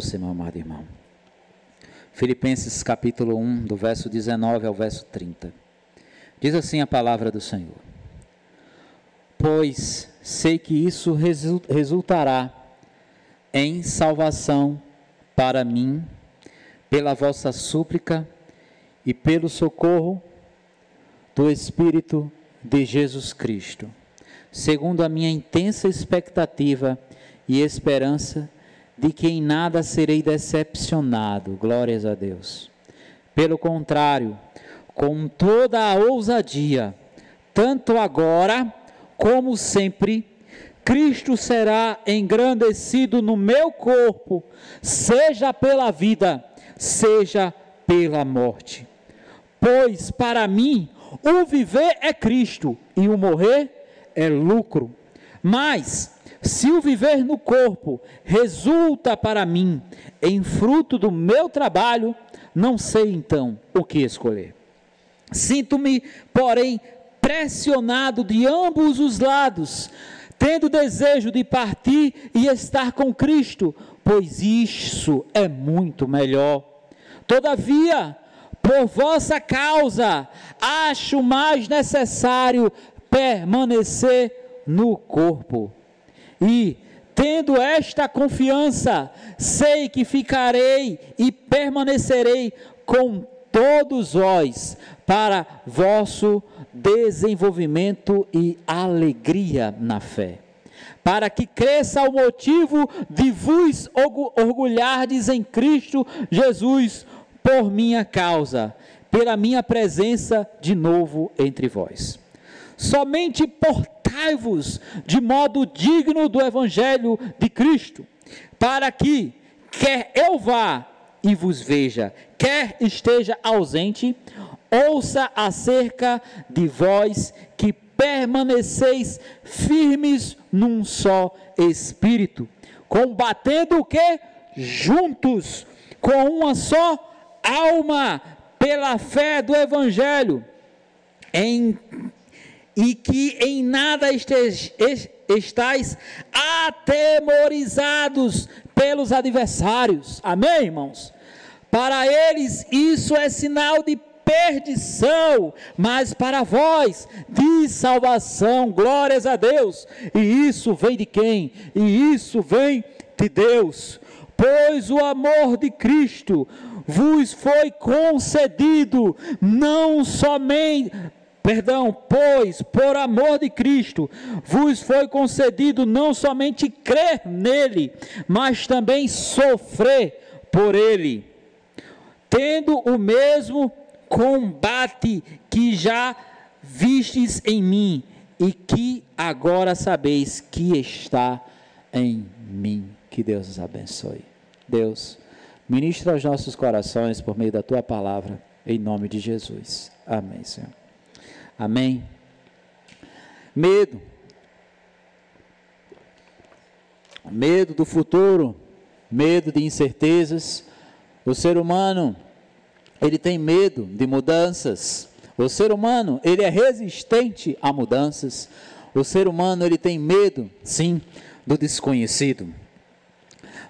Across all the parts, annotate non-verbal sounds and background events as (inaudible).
Você, meu amado irmão. Filipenses capítulo 1, do verso 19 ao verso 30. Diz assim a palavra do Senhor: Pois sei que isso resultará em salvação para mim, pela vossa súplica e pelo socorro do Espírito de Jesus Cristo, segundo a minha intensa expectativa e esperança de que em nada serei decepcionado. Glórias a Deus. Pelo contrário, com toda a ousadia, tanto agora como sempre, Cristo será engrandecido no meu corpo, seja pela vida, seja pela morte. Pois para mim, o viver é Cristo e o morrer é lucro. Mas, se o viver no corpo resulta para mim em fruto do meu trabalho, não sei então o que escolher. Sinto-me, porém, pressionado de ambos os lados, tendo desejo de partir e estar com Cristo, pois isso é muito melhor. Todavia, por vossa causa, acho mais necessário permanecer no corpo e, tendo esta confiança, sei que ficarei e permanecerei com todos vós para vosso desenvolvimento e alegria na fé. Para que cresça o motivo de vos orgulhardes em Cristo Jesus por minha causa, pela minha presença de novo entre vós. Somente portai-vos de modo digno do Evangelho de Cristo, para que, quer eu vá e vos veja, quer esteja ausente, ouça acerca de vós que permaneceis firmes num só espírito, combatendo o que? Juntos, com uma só alma, pela fé do Evangelho, em e que em nada estes, estáis atemorizados pelos adversários. Amém, irmãos? Para eles isso é sinal de perdição, mas para vós de salvação. Glórias a Deus. E isso vem de quem? E isso vem de Deus. Pois o amor de Cristo vos foi concedido não somente Perdão, pois, por amor de Cristo, vos foi concedido não somente crer nele, mas também sofrer por ele, tendo o mesmo combate que já vistes em mim e que agora sabeis que está em mim. Que Deus os abençoe. Deus, ministra aos nossos corações por meio da tua palavra, em nome de Jesus. Amém, Senhor. Amém? Medo. Medo do futuro, medo de incertezas. O ser humano, ele tem medo de mudanças. O ser humano, ele é resistente a mudanças. O ser humano, ele tem medo, sim, do desconhecido.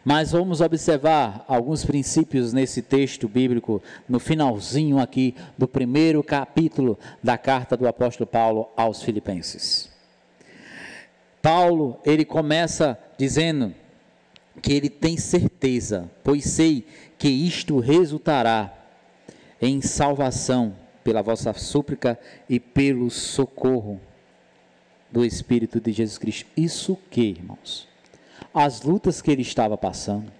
Mas vamos observar alguns princípios nesse texto bíblico, no finalzinho aqui do primeiro capítulo da carta do apóstolo Paulo aos Filipenses. Paulo, ele começa dizendo que ele tem certeza, pois sei que isto resultará em salvação pela vossa súplica e pelo socorro do Espírito de Jesus Cristo. Isso que, irmãos? As lutas que ele estava passando.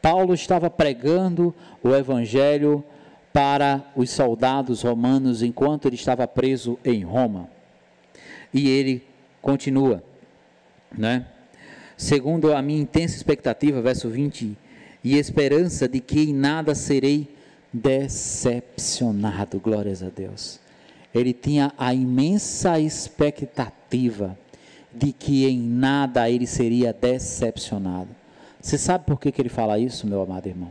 Paulo estava pregando o evangelho para os soldados romanos enquanto ele estava preso em Roma. E ele continua, né? Segundo a minha intensa expectativa, verso 20, e esperança de que em nada serei decepcionado, glórias a Deus. Ele tinha a imensa expectativa de que em nada ele seria decepcionado. Você sabe por que, que ele fala isso, meu amado irmão?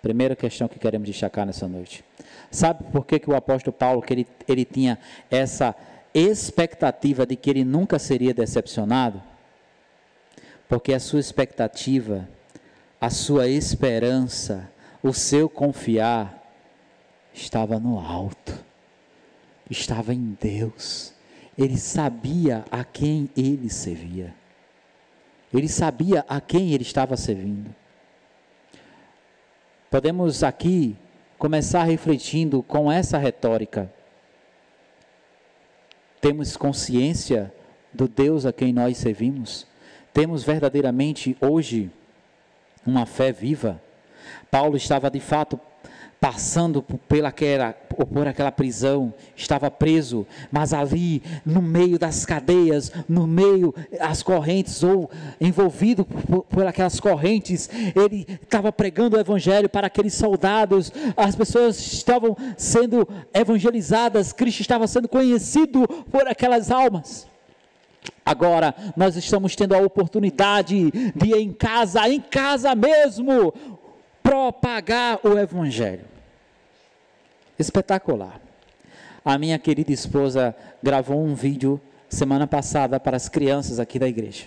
Primeira questão que queremos destacar nessa noite. Sabe por que, que o apóstolo Paulo que ele, ele tinha essa expectativa de que ele nunca seria decepcionado? Porque a sua expectativa a sua esperança, o seu confiar estava no alto, estava em Deus. Ele sabia a quem ele servia. Ele sabia a quem ele estava servindo. Podemos aqui começar refletindo com essa retórica. Temos consciência do Deus a quem nós servimos? Temos verdadeiramente hoje uma fé viva? Paulo estava de fato passando por, pela aquela, por aquela prisão, estava preso, mas ali no meio das cadeias, no meio das correntes, ou envolvido por, por aquelas correntes, ele estava pregando o evangelho para aqueles soldados, as pessoas estavam sendo evangelizadas, Cristo estava sendo conhecido por aquelas almas. Agora nós estamos tendo a oportunidade de em casa, em casa mesmo, propagar o Evangelho. Espetacular. A minha querida esposa gravou um vídeo semana passada para as crianças aqui da igreja.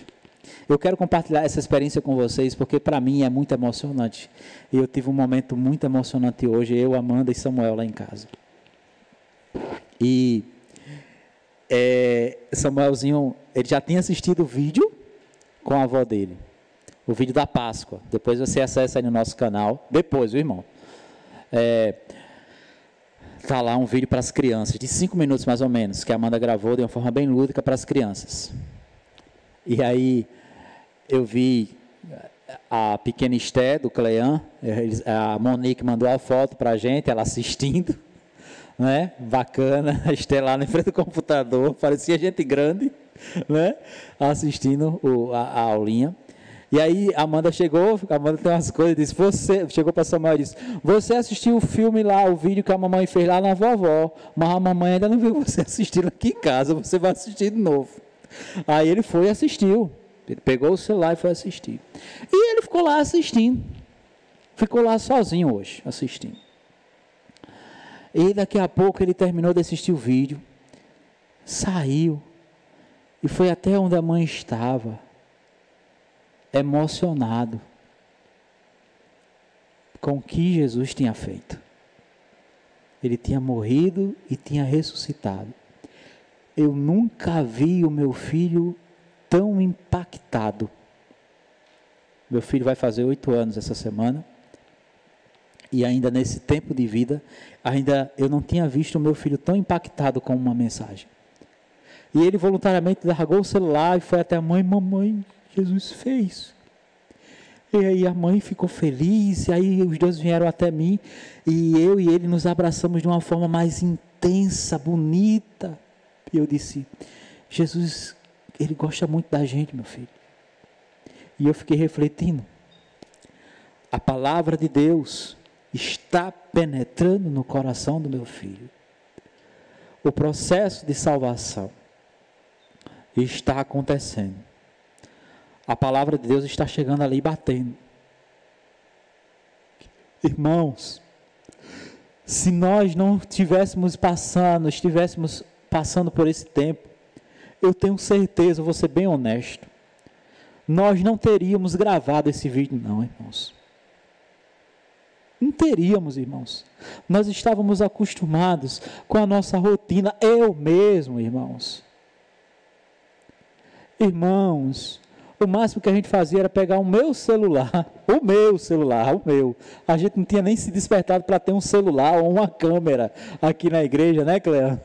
Eu quero compartilhar essa experiência com vocês porque para mim é muito emocionante. E eu tive um momento muito emocionante hoje, eu, Amanda e Samuel lá em casa. E é, Samuelzinho, ele já tinha assistido o vídeo com a avó dele o vídeo da Páscoa. Depois você acessa aí no nosso canal. Depois, viu, irmão? É, tá lá um vídeo para as crianças, de cinco minutos mais ou menos, que a Amanda gravou de uma forma bem lúdica para as crianças. E aí eu vi a pequena Esté do Clean, a Monique mandou a foto para a gente, ela assistindo, (laughs) né? Bacana, a Esté lá na frente do computador, parecia gente grande, né? Assistindo a aulinha. E aí Amanda chegou, Amanda tem umas coisas, disse, você, chegou para Samuel e disse, você assistiu o filme lá, o vídeo que a mamãe fez lá na vovó, mas a mamãe ainda não viu você (laughs) assistindo aqui em casa, você vai assistir de novo. Aí ele foi e assistiu. Ele pegou o celular e foi assistir. E ele ficou lá assistindo. Ficou lá sozinho hoje, assistindo. E daqui a pouco ele terminou de assistir o vídeo, saiu e foi até onde a mãe estava emocionado com o que Jesus tinha feito. Ele tinha morrido e tinha ressuscitado. Eu nunca vi o meu filho tão impactado. Meu filho vai fazer oito anos essa semana. E ainda nesse tempo de vida, ainda eu não tinha visto o meu filho tão impactado com uma mensagem. E ele voluntariamente largou o celular e foi até a mãe, mamãe, Jesus fez. E aí a mãe ficou feliz, e aí os dois vieram até mim, e eu e ele nos abraçamos de uma forma mais intensa, bonita. E eu disse: Jesus, ele gosta muito da gente, meu filho. E eu fiquei refletindo. A palavra de Deus está penetrando no coração do meu filho. O processo de salvação está acontecendo a palavra de Deus está chegando ali batendo. Irmãos, se nós não estivéssemos passando, estivéssemos passando por esse tempo, eu tenho certeza, vou ser bem honesto, nós não teríamos gravado esse vídeo, não, irmãos. Não teríamos, irmãos. Nós estávamos acostumados com a nossa rotina, eu mesmo, irmãos. Irmãos, o máximo que a gente fazia era pegar o meu celular, (laughs) o meu celular, o meu. A gente não tinha nem se despertado para ter um celular ou uma câmera aqui na igreja, né, Cleia?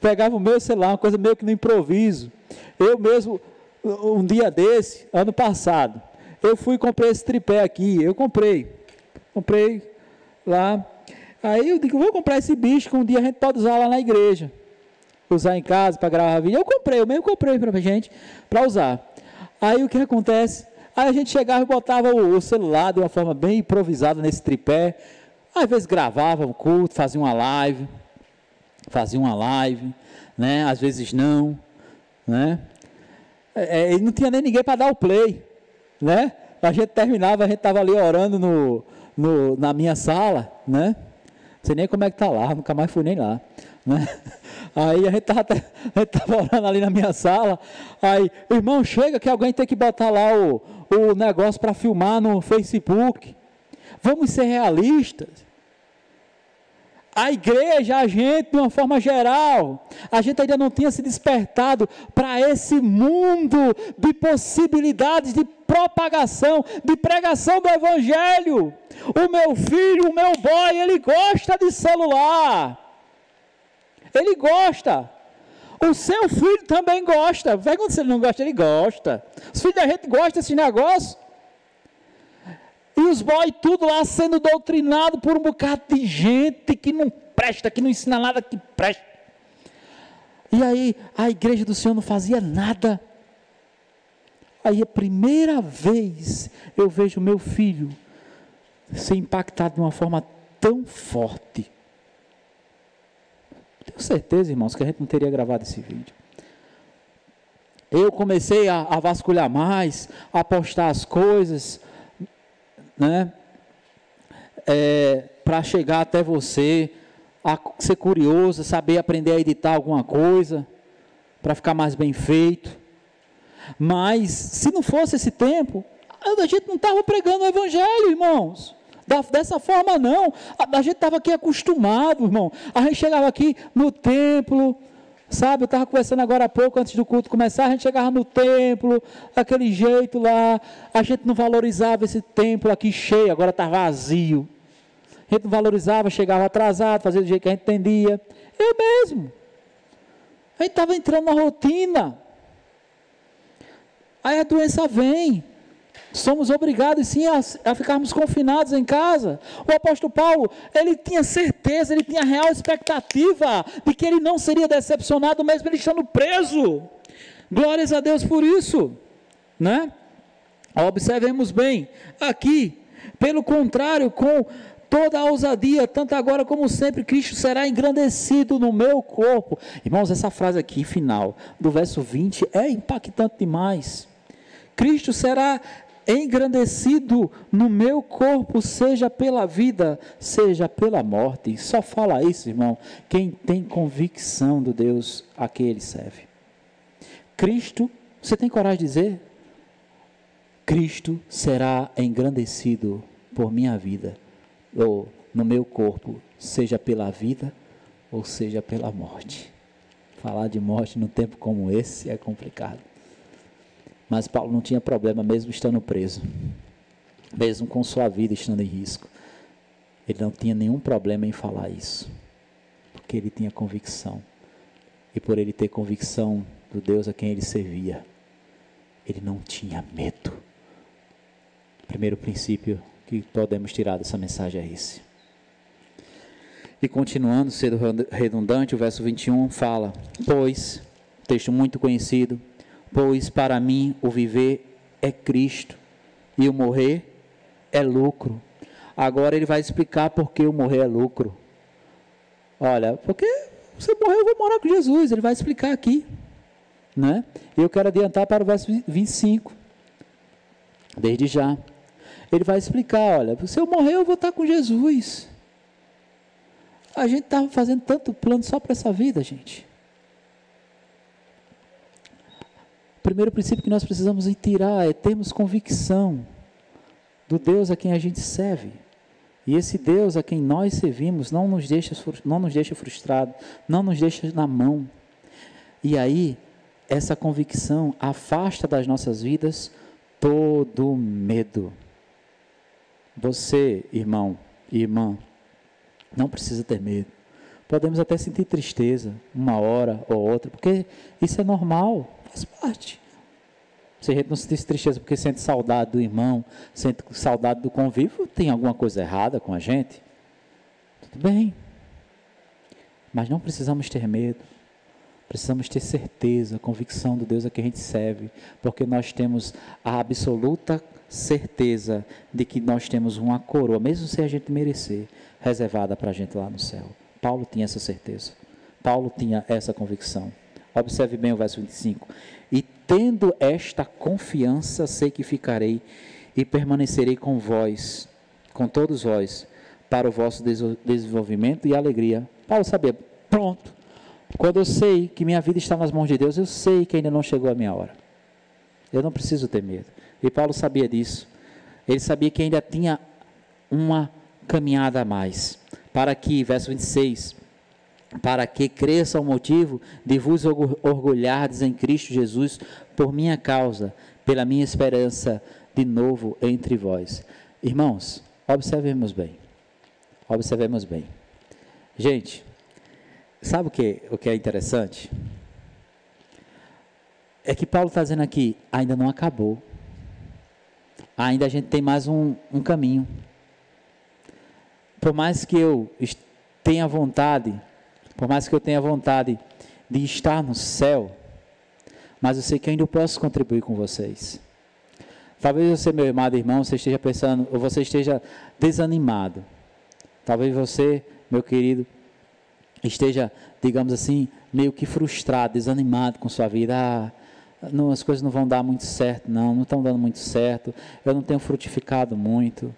Pegava o meu celular, uma coisa meio que no improviso. Eu mesmo, um dia desse, ano passado, eu fui e comprei esse tripé aqui. Eu comprei. Comprei lá. Aí eu digo, vou comprar esse bicho que um dia a gente pode usar lá na igreja. Usar em casa para gravar vídeo. Eu comprei, eu mesmo comprei para a gente, para usar. Aí o que acontece? Aí a gente chegava e botava o, o celular de uma forma bem improvisada nesse tripé. Às vezes gravava um culto, fazia uma live, fazia uma live, né? Às vezes não, né? É, é não tinha nem ninguém para dar o play, né? A gente terminava, a gente estava ali orando no, no, na minha sala, né? Não sei nem como é que tá lá, nunca mais fui nem lá. Né? Aí a gente estava orando ali na minha sala. Aí, irmão, chega que alguém tem que botar lá o, o negócio para filmar no Facebook. Vamos ser realistas. A igreja, a gente, de uma forma geral, a gente ainda não tinha se despertado para esse mundo de possibilidades de propagação, de pregação do Evangelho. O meu filho, o meu boy, ele gosta de celular. Ele gosta. O seu filho também gosta. Pergunta se ele não gosta, ele gosta. Os filhos da gente gostam desse negócio. E os boys tudo lá sendo doutrinado por um bocado de gente que não presta, que não ensina nada que presta. E aí a igreja do Senhor não fazia nada. Aí a primeira vez eu vejo meu filho ser impactado de uma forma tão forte. Tenho certeza, irmãos, que a gente não teria gravado esse vídeo. Eu comecei a, a vasculhar mais, a postar as coisas, né? É, para chegar até você, a ser curioso, saber aprender a editar alguma coisa, para ficar mais bem feito. Mas, se não fosse esse tempo, a gente não estava pregando o Evangelho, irmãos. Dessa forma, não. A, a gente estava aqui acostumado, irmão. A gente chegava aqui no templo, Sabe, eu estava conversando agora há pouco, antes do culto começar, a gente chegava no templo, aquele jeito lá, a gente não valorizava esse templo aqui cheio, agora está vazio. A gente não valorizava, chegava atrasado, fazia do jeito que a gente entendia. Eu mesmo. A gente estava entrando na rotina. Aí a doença vem. Somos obrigados sim a, a, ficarmos confinados em casa. O apóstolo Paulo, ele tinha certeza, ele tinha real expectativa de que ele não seria decepcionado mesmo ele estando preso. Glórias a Deus por isso, né? Observemos bem aqui, pelo contrário, com toda a ousadia, tanto agora como sempre, Cristo será engrandecido no meu corpo. Irmãos, essa frase aqui final do verso 20 é impactante demais. Cristo será engrandecido no meu corpo, seja pela vida, seja pela morte. Só fala isso, irmão, quem tem convicção do Deus a quem ele serve. Cristo, você tem coragem de dizer? Cristo será engrandecido por minha vida, ou no meu corpo, seja pela vida ou seja pela morte. Falar de morte num tempo como esse é complicado. Mas Paulo não tinha problema, mesmo estando preso, mesmo com sua vida estando em risco. Ele não tinha nenhum problema em falar isso, porque ele tinha convicção. E por ele ter convicção do Deus a quem ele servia, ele não tinha medo. O primeiro princípio que podemos tirar dessa mensagem é esse. E continuando, sendo redundante, o verso 21 fala: Pois, texto muito conhecido, Pois para mim o viver é Cristo e o morrer é lucro. Agora ele vai explicar por que o morrer é lucro. Olha, porque você morreu, eu vou morar com Jesus. Ele vai explicar aqui. Né? Eu quero adiantar para o verso 25. Desde já. Ele vai explicar: olha, se eu morrer, eu vou estar com Jesus. A gente estava fazendo tanto plano só para essa vida, gente. Primeiro princípio que nós precisamos tirar é termos convicção do Deus a quem a gente serve. E esse Deus a quem nós servimos não nos deixa, não nos deixa frustrado, não nos deixa na mão. E aí, essa convicção afasta das nossas vidas todo medo. Você, irmão e irmã, não precisa ter medo. Podemos até sentir tristeza, uma hora ou outra, porque isso é normal faz parte. Se a gente não sente tristeza porque sente saudade do irmão, sente saudade do convívio, tem alguma coisa errada com a gente? Tudo bem. Mas não precisamos ter medo. Precisamos ter certeza, convicção do Deus a que a gente serve, porque nós temos a absoluta certeza de que nós temos uma coroa, mesmo se a gente merecer, reservada para a gente lá no céu. Paulo tinha essa certeza. Paulo tinha essa convicção. Observe bem o verso 25. E tendo esta confiança, sei que ficarei e permanecerei com vós, com todos vós, para o vosso desenvolvimento e alegria. Paulo sabia, Pronto. Quando eu sei que minha vida está nas mãos de Deus, eu sei que ainda não chegou a minha hora. Eu não preciso ter medo. E Paulo sabia disso. Ele sabia que ainda tinha uma caminhada a mais. Para que, verso 26, para que cresça o motivo de vos orgulhardes em Cristo Jesus por minha causa, pela minha esperança de novo entre vós. Irmãos, observemos bem. Observemos bem. Gente, sabe o que, o que é interessante? É que Paulo está dizendo aqui, ainda não acabou. Ainda a gente tem mais um, um caminho. Por mais que eu tenha vontade, por mais que eu tenha vontade de estar no céu, mas eu sei que ainda posso contribuir com vocês. Talvez você, meu amado irmão, você esteja pensando, ou você esteja desanimado. Talvez você, meu querido, esteja, digamos assim, meio que frustrado, desanimado com sua vida. Ah, não, as coisas não vão dar muito certo, não, não estão dando muito certo, eu não tenho frutificado muito.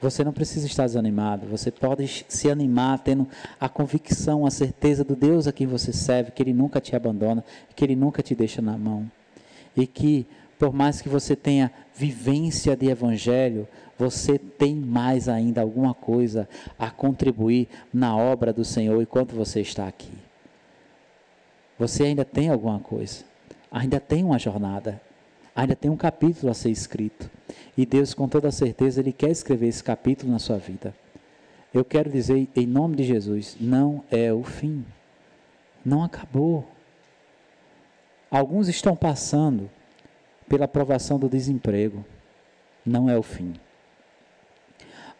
Você não precisa estar desanimado, você pode se animar tendo a convicção, a certeza do Deus a quem você serve, que Ele nunca te abandona, que Ele nunca te deixa na mão. E que, por mais que você tenha vivência de Evangelho, você tem mais ainda alguma coisa a contribuir na obra do Senhor enquanto você está aqui. Você ainda tem alguma coisa, ainda tem uma jornada, ainda tem um capítulo a ser escrito. E Deus, com toda certeza, Ele quer escrever esse capítulo na sua vida. Eu quero dizer, em nome de Jesus, não é o fim. Não acabou. Alguns estão passando pela aprovação do desemprego. Não é o fim.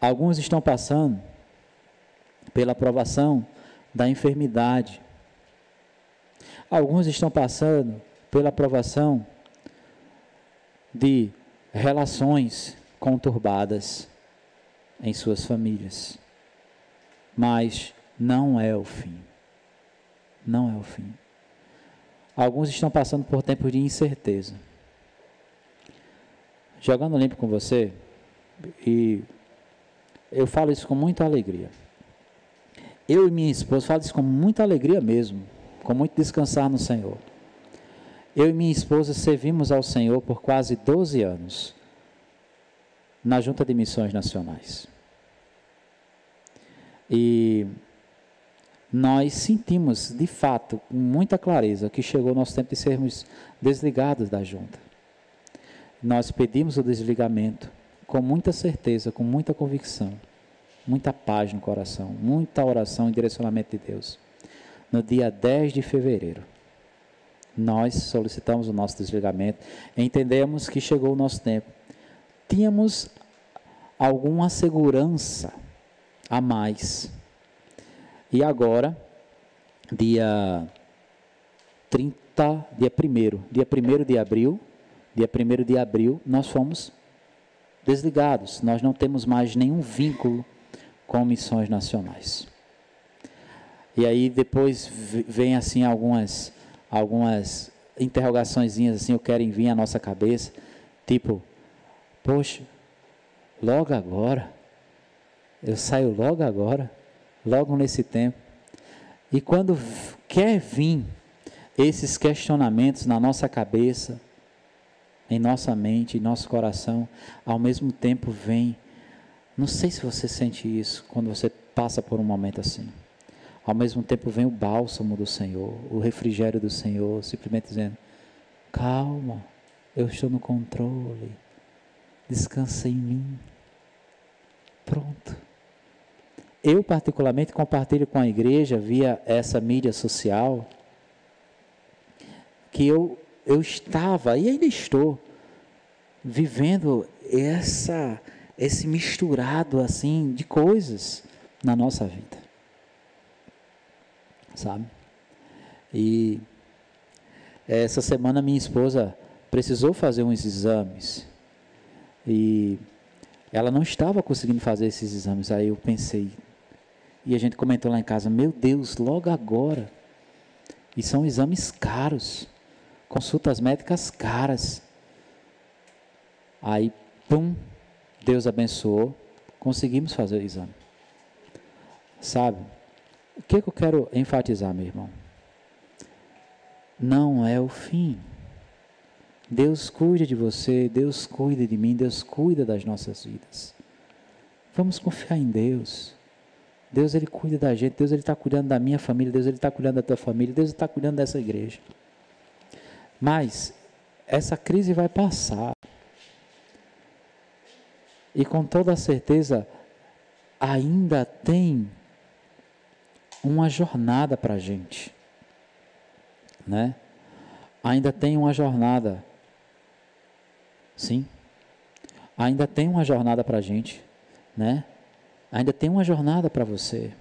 Alguns estão passando pela aprovação da enfermidade. Alguns estão passando pela aprovação de relações conturbadas em suas famílias. Mas não é o fim. Não é o fim. Alguns estão passando por tempos de incerteza. Jogando limpo com você, e eu falo isso com muita alegria. Eu e minha esposa falo isso com muita alegria mesmo, com muito descansar no Senhor. Eu e minha esposa servimos ao Senhor por quase 12 anos na Junta de Missões Nacionais. E nós sentimos, de fato, com muita clareza, que chegou o nosso tempo de sermos desligados da junta. Nós pedimos o desligamento com muita certeza, com muita convicção, muita paz no coração, muita oração e direcionamento de Deus. No dia 10 de fevereiro nós solicitamos o nosso desligamento, entendemos que chegou o nosso tempo. Tínhamos alguma segurança a mais. E agora, dia 30, dia 1 dia 1 de abril, dia 1 de abril, nós fomos desligados. Nós não temos mais nenhum vínculo com missões nacionais. E aí depois vem assim algumas algumas interrogações assim, eu quero vir à nossa cabeça, tipo, poxa, logo agora, eu saio logo agora, logo nesse tempo. E quando quer vir esses questionamentos na nossa cabeça, em nossa mente, em nosso coração, ao mesmo tempo vem. Não sei se você sente isso quando você passa por um momento assim. Ao mesmo tempo vem o bálsamo do Senhor, o refrigério do Senhor, simplesmente dizendo: calma, eu estou no controle, descansa em mim. Pronto. Eu, particularmente, compartilho com a igreja via essa mídia social que eu, eu estava e ainda estou vivendo essa, esse misturado assim de coisas na nossa vida sabe? E essa semana minha esposa precisou fazer uns exames e ela não estava conseguindo fazer esses exames. Aí eu pensei, e a gente comentou lá em casa: Meu Deus, logo agora. E são exames caros, consultas médicas caras. Aí, pum, Deus abençoou, conseguimos fazer o exame. Sabe? O que, que eu quero enfatizar, meu irmão? Não é o fim. Deus cuida de você, Deus cuida de mim, Deus cuida das nossas vidas. Vamos confiar em Deus. Deus ele cuida da gente, Deus ele está cuidando da minha família, Deus ele está cuidando da tua família, Deus está cuidando dessa igreja. Mas essa crise vai passar. E com toda certeza ainda tem uma jornada para a gente, né? Ainda tem uma jornada, sim. Ainda tem uma jornada para a gente, né? Ainda tem uma jornada para você,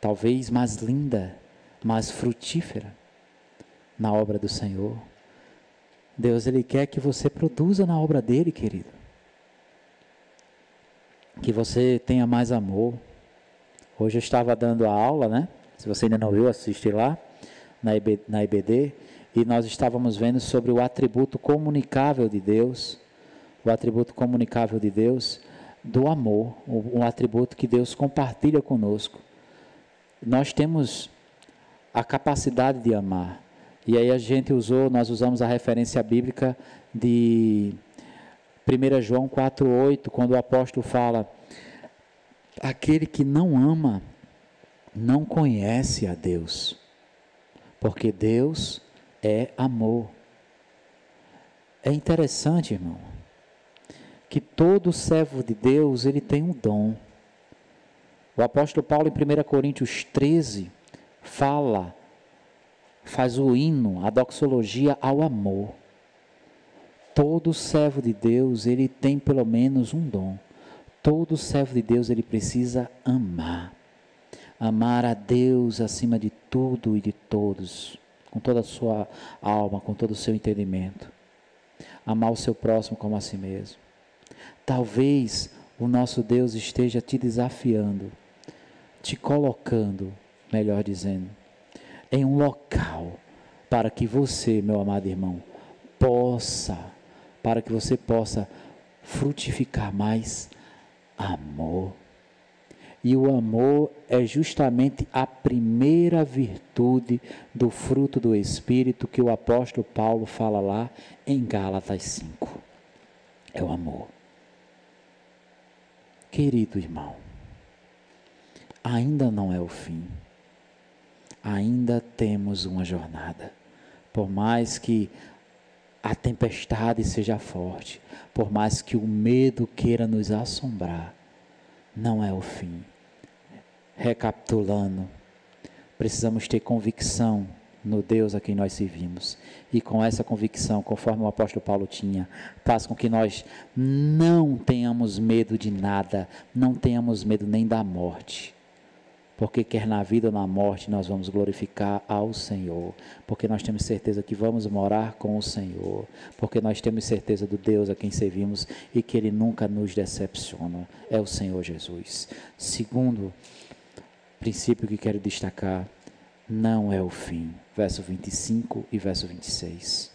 talvez mais linda, mais frutífera na obra do Senhor. Deus ele quer que você produza na obra dele, querido. Que você tenha mais amor. Hoje eu estava dando a aula, né? Se você ainda não viu, assiste lá na, na IBD. E nós estávamos vendo sobre o atributo comunicável de Deus. O atributo comunicável de Deus do amor, um atributo que Deus compartilha conosco. Nós temos a capacidade de amar. E aí a gente usou, nós usamos a referência bíblica de 1 João 4,8, quando o apóstolo fala: aquele que não ama não conhece a Deus, porque Deus é amor. É interessante, irmão que todo servo de Deus, ele tem um dom. O apóstolo Paulo em 1 Coríntios 13 fala, faz o hino, a doxologia ao amor. Todo servo de Deus, ele tem pelo menos um dom. Todo servo de Deus, ele precisa amar. Amar a Deus acima de tudo e de todos, com toda a sua alma, com todo o seu entendimento. Amar o seu próximo como a si mesmo. Talvez o nosso Deus esteja te desafiando, te colocando, melhor dizendo, em um local para que você, meu amado irmão, possa, para que você possa frutificar mais amor. E o amor é justamente a primeira virtude do fruto do Espírito que o apóstolo Paulo fala lá em Gálatas 5. É o amor. Querido irmão, ainda não é o fim. Ainda temos uma jornada. Por mais que a tempestade seja forte, por mais que o medo queira nos assombrar, não é o fim. Recapitulando, precisamos ter convicção no Deus a quem nós servimos. E com essa convicção, conforme o apóstolo Paulo tinha, faz com que nós não tenhamos medo de nada, não tenhamos medo nem da morte. Porque quer na vida ou na morte nós vamos glorificar ao Senhor, porque nós temos certeza que vamos morar com o Senhor, porque nós temos certeza do Deus a quem servimos e que Ele nunca nos decepciona, é o Senhor Jesus. Segundo princípio que quero destacar, não é o fim verso 25 e verso 26.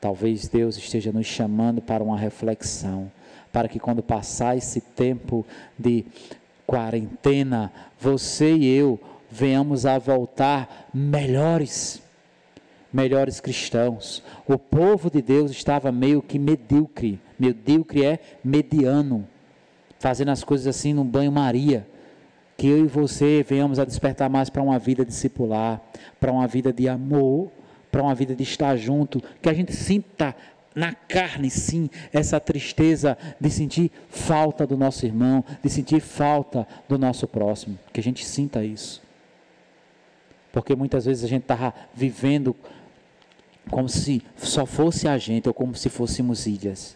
Talvez Deus esteja nos chamando para uma reflexão, para que quando passar esse tempo de quarentena, você e eu venhamos a voltar melhores, melhores cristãos. O povo de Deus estava meio que medíocre, medíocre é mediano, fazendo as coisas assim no banho-maria. Que eu e você venhamos a despertar mais para uma vida discipular, para uma vida de amor, para uma vida de estar junto, que a gente sinta na carne, sim, essa tristeza de sentir falta do nosso irmão, de sentir falta do nosso próximo, que a gente sinta isso. Porque muitas vezes a gente está vivendo como se só fosse a gente, ou como se fôssemos ilhas.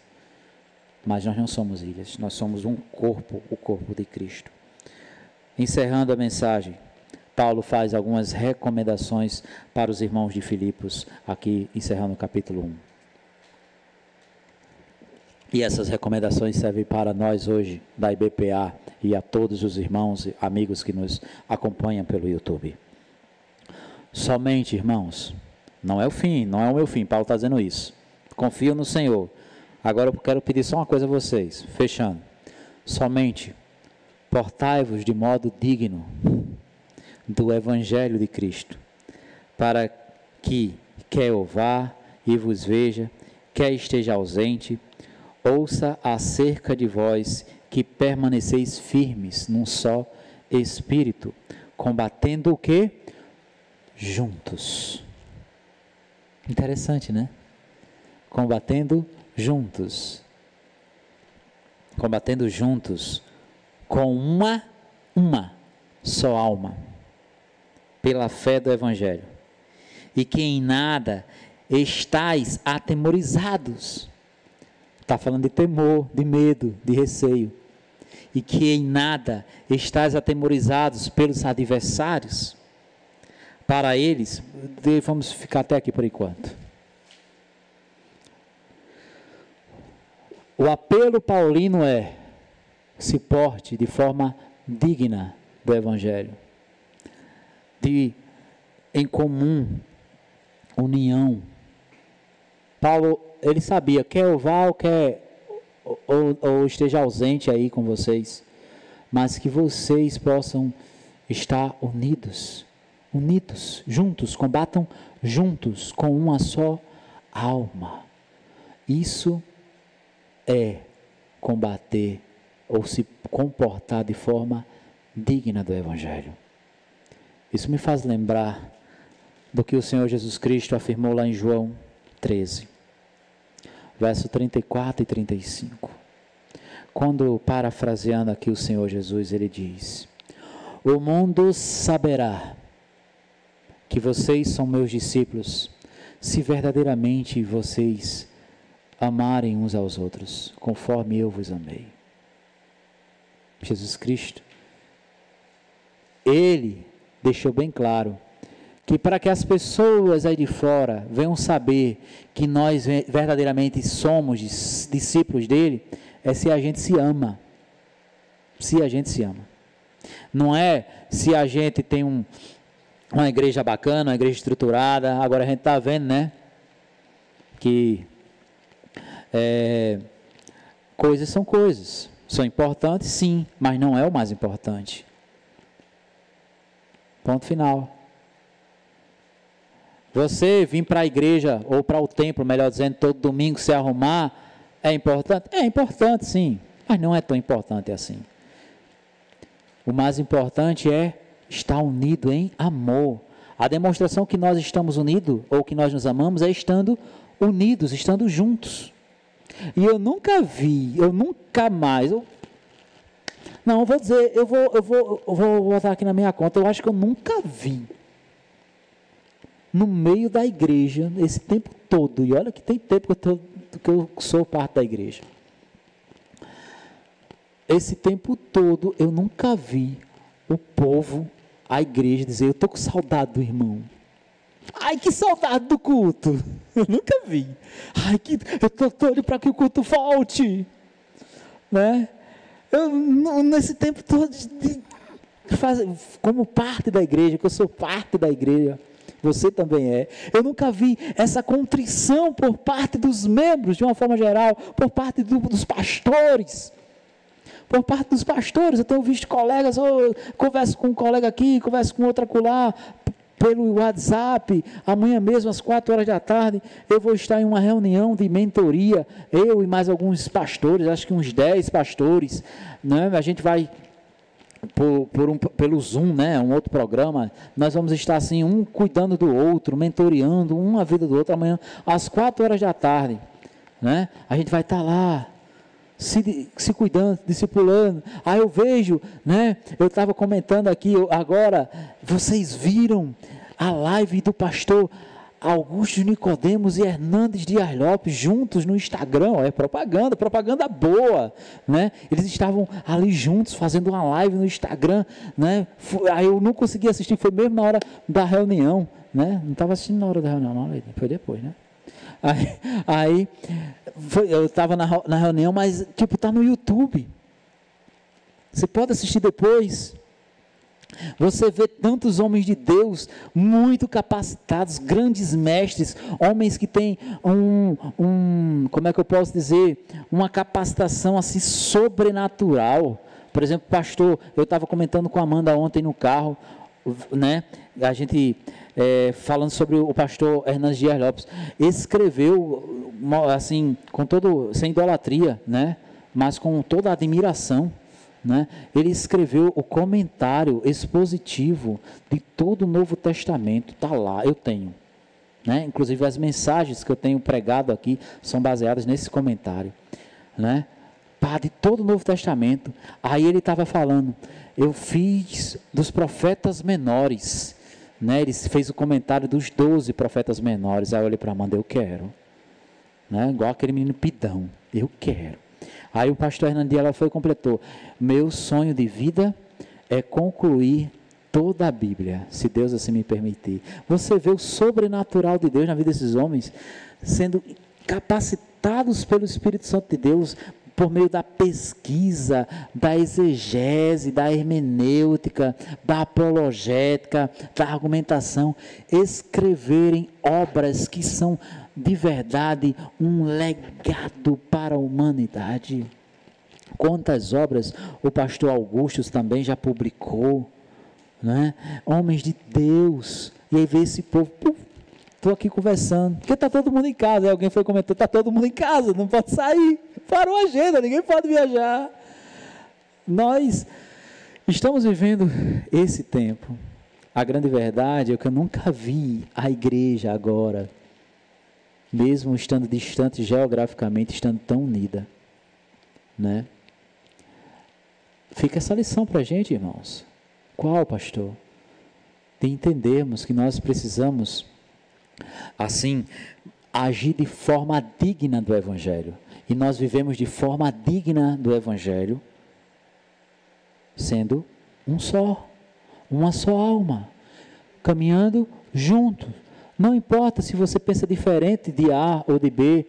Mas nós não somos ilhas, nós somos um corpo, o corpo de Cristo. Encerrando a mensagem, Paulo faz algumas recomendações para os irmãos de Filipos, aqui encerrando o capítulo 1. E essas recomendações servem para nós hoje, da IBPA, e a todos os irmãos e amigos que nos acompanham pelo YouTube. Somente, irmãos, não é o fim, não é o meu fim, Paulo está dizendo isso. Confio no Senhor. Agora eu quero pedir só uma coisa a vocês, fechando. Somente portai-vos de modo digno, do Evangelho de Cristo, para que, quer eu vá e vos veja, quer esteja ausente, ouça acerca de vós que permaneceis firmes num só espírito, combatendo o que? Juntos. Interessante, né? Combatendo juntos. Combatendo juntos com uma uma só alma, pela fé do evangelho. E que em nada estais atemorizados. Está falando de temor, de medo, de receio e que em nada estáis atemorizados pelos adversários, para eles, vamos ficar até aqui por enquanto. O apelo paulino é: se porte de forma digna do Evangelho, de em comum união. Paulo, ele sabia, quer eu vá ou quer ou, ou esteja ausente aí com vocês, mas que vocês possam estar unidos, unidos, juntos, combatam juntos com uma só alma. Isso é combater ou se comportar de forma digna do Evangelho. Isso me faz lembrar do que o Senhor Jesus Cristo afirmou lá em João 13 verso 34 e 35. Quando, parafraseando aqui o Senhor Jesus, ele diz: O mundo saberá que vocês são meus discípulos, se verdadeiramente vocês amarem uns aos outros, conforme eu vos amei. Jesus Cristo, ele deixou bem claro que para que as pessoas aí de fora venham saber que nós verdadeiramente somos discípulos dele, é se a gente se ama. Se a gente se ama. Não é se a gente tem um, uma igreja bacana, uma igreja estruturada. Agora a gente está vendo, né? Que é, coisas são coisas. São importantes, sim, mas não é o mais importante. Ponto final. Você vir para a igreja ou para o templo, melhor dizendo, todo domingo se arrumar, é importante? É importante, sim, mas não é tão importante assim. O mais importante é estar unido em amor. A demonstração que nós estamos unidos ou que nós nos amamos é estando unidos, estando juntos. E eu nunca vi, eu nunca mais. Eu, não, eu vou dizer, eu vou, eu vou, eu vou botar aqui na minha conta. Eu acho que eu nunca vi no meio da igreja esse tempo todo. E olha que tem tempo que eu, tô, que eu sou parte da igreja. Esse tempo todo eu nunca vi o povo, a igreja, dizer: Eu estou com saudade do irmão. Ai, que saudade do culto. (laughs) Eu nunca vi. Ai, que, eu estou doido para que o culto volte. Né? Eu, nesse tempo todo, de, de, faz, como parte da igreja, que eu sou parte da igreja, você também é. Eu nunca vi essa contrição por parte dos membros, de uma forma geral, por parte do, dos pastores. Por parte dos pastores, eu tenho visto colegas, eu converso com um colega aqui, converso com outro acolá, pelo WhatsApp, amanhã mesmo às quatro horas da tarde, eu vou estar em uma reunião de mentoria, eu e mais alguns pastores, acho que uns dez pastores, né? a gente vai por, por um, pelo Zoom, né, um outro programa, nós vamos estar assim, um cuidando do outro, mentoreando um a vida do outro amanhã, às quatro horas da tarde. Né? A gente vai estar lá, se, se cuidando, discipulando. Aí eu vejo, né? Eu estava comentando aqui agora, vocês viram a live do pastor Augusto Nicodemos e Hernandes Dias Lopes juntos no Instagram, ó, é propaganda, propaganda boa, né? Eles estavam ali juntos fazendo uma live no Instagram, né? Aí eu não consegui assistir, foi mesmo na hora da reunião, né? Não estava assistindo na hora da reunião, não, foi depois, né? Aí, aí foi, eu estava na, na reunião, mas tipo, tá no YouTube. Você pode assistir depois. Você vê tantos homens de Deus muito capacitados, grandes mestres, homens que têm um, um, como é que eu posso dizer, uma capacitação assim sobrenatural. Por exemplo, pastor, eu estava comentando com a Amanda ontem no carro, né? A gente é, falando sobre o pastor Hernandes Dias Lopes, escreveu assim com todo sem idolatria, né? Mas com toda a admiração, né? Ele escreveu o comentário expositivo de todo o Novo Testamento, tá lá, eu tenho, né? Inclusive as mensagens que eu tenho pregado aqui são baseadas nesse comentário, né? de todo o Novo Testamento. Aí ele estava falando, eu fiz dos profetas menores, né? Ele fez o comentário dos doze profetas menores. Aí eu olhei para Amanda, eu quero, né? Igual aquele menino pidão, eu quero. Aí o pastor Hernandes ela foi e completou: meu sonho de vida é concluir toda a Bíblia, se Deus assim me permitir. Você vê o sobrenatural de Deus na vida desses homens sendo capacitados pelo Espírito Santo de Deus por meio da pesquisa, da exegese, da hermenêutica, da apologética, da argumentação, escreverem obras que são de verdade um legado para a humanidade. Quantas obras o pastor Augustus também já publicou, né? Homens de Deus. E aí vê esse povo, estou aqui conversando, porque está todo mundo em casa. Aí alguém foi comentar, está todo mundo em casa, não pode sair. Parou a agenda, ninguém pode viajar. Nós estamos vivendo esse tempo. A grande verdade é que eu nunca vi a igreja agora, mesmo estando distante geograficamente, estando tão unida. Né? Fica essa lição para a gente, irmãos. Qual, pastor? De entendermos que nós precisamos, assim, agir de forma digna do Evangelho e nós vivemos de forma digna do Evangelho, sendo um só, uma só alma, caminhando juntos. Não importa se você pensa diferente de A ou de B,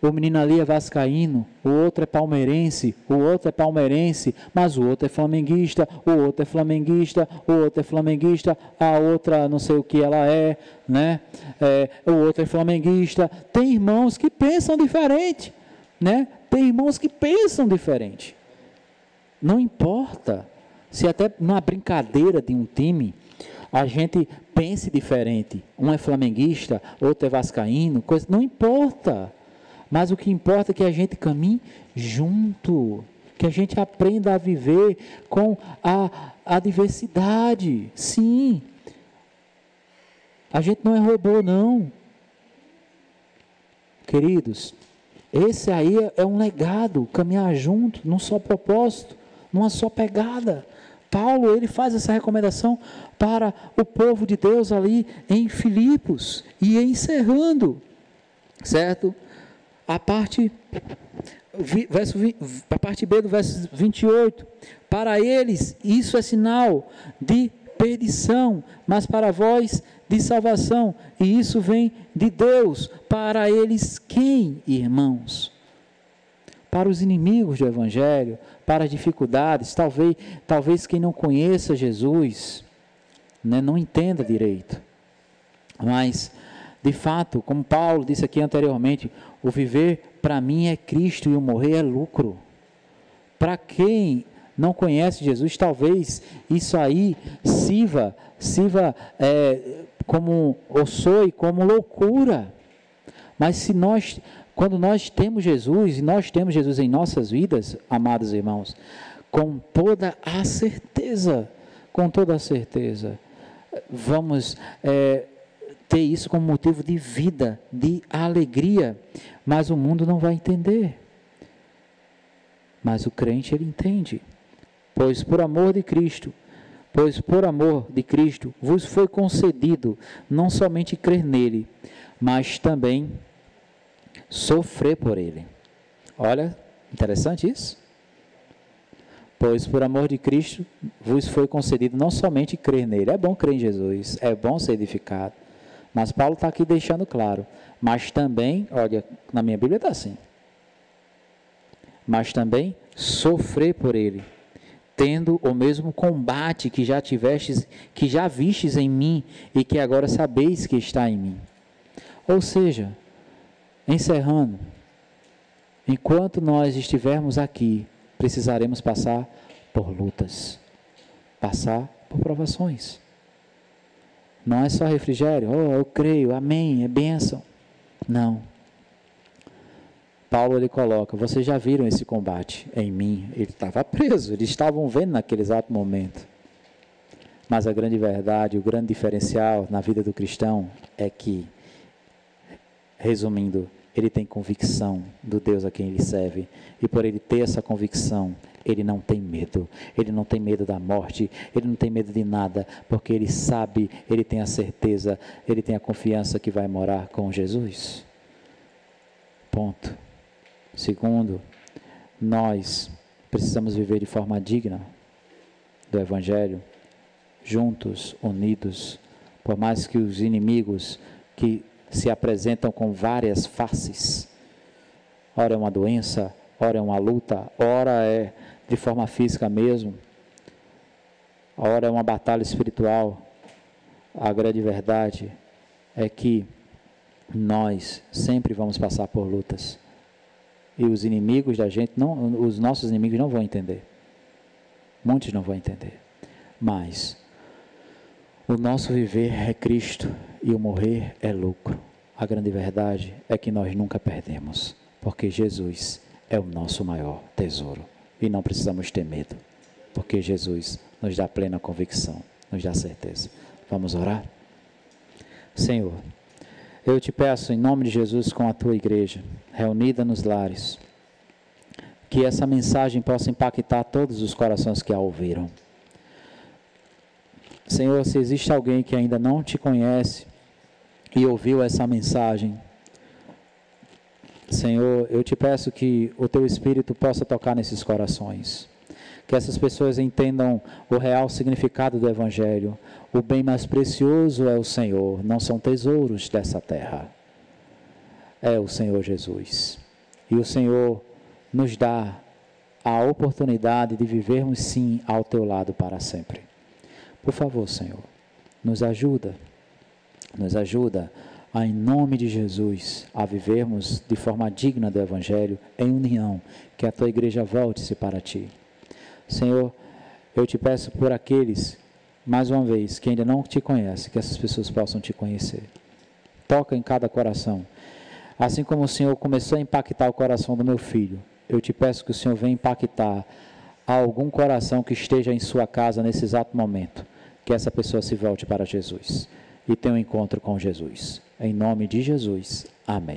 o menino ali é vascaíno, o outro é palmeirense, o outro é palmeirense, mas o outro é flamenguista, o outro é flamenguista, o outro é flamenguista, a outra não sei o que ela é, né? É, o outro é flamenguista. Tem irmãos que pensam diferente né? Tem irmãos que pensam diferente. Não importa se até numa brincadeira de um time a gente pense diferente. Um é flamenguista, outro é vascaíno, coisa, não importa. Mas o que importa é que a gente caminhe junto, que a gente aprenda a viver com a, a diversidade. Sim. A gente não é robô, não. Queridos, esse aí é um legado, caminhar junto, num só propósito, numa só pegada. Paulo, ele faz essa recomendação para o povo de Deus ali em Filipos e encerrando, certo? A parte verso, a parte B do verso 28. Para eles isso é sinal de perdição, mas para vós de salvação, e isso vem de Deus. Para eles, quem, irmãos? Para os inimigos do Evangelho, para as dificuldades, talvez, talvez quem não conheça Jesus, né, não entenda direito. Mas, de fato, como Paulo disse aqui anteriormente, o viver para mim é Cristo e o morrer é lucro. Para quem não conhece Jesus, talvez isso aí sirva, sirva é, como ou soe como loucura. Mas se nós, quando nós temos Jesus e nós temos Jesus em nossas vidas, amados irmãos, com toda a certeza, com toda a certeza, vamos é, ter isso como motivo de vida, de alegria, mas o mundo não vai entender. Mas o crente ele entende pois por amor de Cristo, pois por amor de Cristo vos foi concedido não somente crer nele, mas também sofrer por ele. Olha, interessante isso. Pois por amor de Cristo vos foi concedido não somente crer nele, é bom crer em Jesus, é bom ser edificado. Mas Paulo está aqui deixando claro, mas também, olha, na minha Bíblia está assim, mas também sofrer por ele tendo o mesmo combate que já tivestes, que já vistes em mim e que agora sabeis que está em mim. Ou seja, encerrando, enquanto nós estivermos aqui, precisaremos passar por lutas, passar por provações. Não é só refrigério, oh, eu creio, amém, é bênção. Não. Paulo ele coloca, vocês já viram esse combate em mim? Ele estava preso, eles estavam vendo naquele exato momento. Mas a grande verdade, o grande diferencial na vida do cristão é que, resumindo, ele tem convicção do Deus a quem ele serve. E por ele ter essa convicção, ele não tem medo. Ele não tem medo da morte, ele não tem medo de nada, porque ele sabe, ele tem a certeza, ele tem a confiança que vai morar com Jesus. Ponto. Segundo, nós precisamos viver de forma digna do Evangelho juntos, unidos, por mais que os inimigos que se apresentam com várias faces, ora é uma doença, ora é uma luta, ora é de forma física mesmo, ora é uma batalha espiritual. A grande verdade é que nós sempre vamos passar por lutas. E os inimigos da gente, não, os nossos inimigos não vão entender. Muitos não vão entender. Mas o nosso viver é Cristo e o morrer é lucro. A grande verdade é que nós nunca perdemos, porque Jesus é o nosso maior tesouro. E não precisamos ter medo, porque Jesus nos dá plena convicção, nos dá certeza. Vamos orar? Senhor, eu te peço em nome de Jesus com a tua igreja, reunida nos lares, que essa mensagem possa impactar todos os corações que a ouviram. Senhor, se existe alguém que ainda não te conhece e ouviu essa mensagem, Senhor, eu te peço que o teu Espírito possa tocar nesses corações. Que essas pessoas entendam o real significado do Evangelho. O bem mais precioso é o Senhor, não são tesouros dessa terra. É o Senhor Jesus. E o Senhor nos dá a oportunidade de vivermos sim ao teu lado para sempre. Por favor, Senhor, nos ajuda, nos ajuda a, em nome de Jesus, a vivermos de forma digna do Evangelho, em união, que a tua igreja volte-se para ti. Senhor, eu te peço por aqueles, mais uma vez, que ainda não te conhecem, que essas pessoas possam te conhecer. Toca em cada coração. Assim como o Senhor começou a impactar o coração do meu filho, eu te peço que o Senhor venha impactar algum coração que esteja em sua casa nesse exato momento que essa pessoa se volte para Jesus e tenha um encontro com Jesus. Em nome de Jesus. Amém.